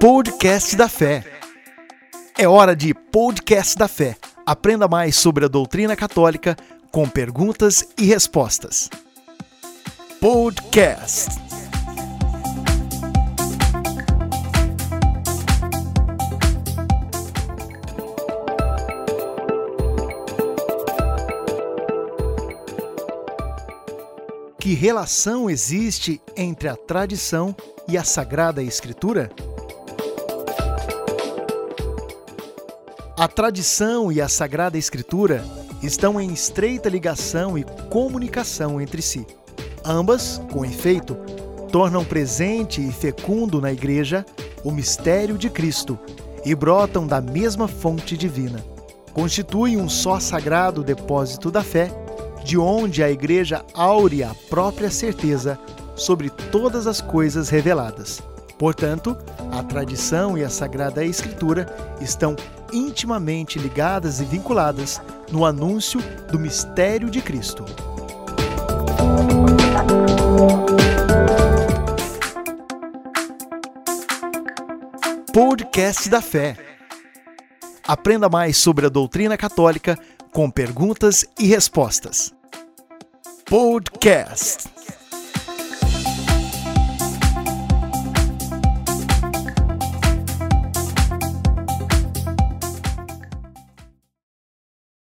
Podcast da Fé. É hora de Podcast da Fé. Aprenda mais sobre a doutrina católica com perguntas e respostas. Podcast. Que relação existe entre a tradição e a Sagrada Escritura? A tradição e a Sagrada Escritura estão em estreita ligação e comunicação entre si. Ambas, com efeito, tornam presente e fecundo na Igreja o mistério de Cristo e brotam da mesma fonte divina. Constituem um só sagrado depósito da fé, de onde a Igreja aure a própria certeza sobre todas as coisas reveladas. Portanto, a tradição e a Sagrada Escritura estão intimamente ligadas e vinculadas no anúncio do mistério de Cristo. Podcast da Fé. Aprenda mais sobre a doutrina católica com perguntas e respostas. Podcast.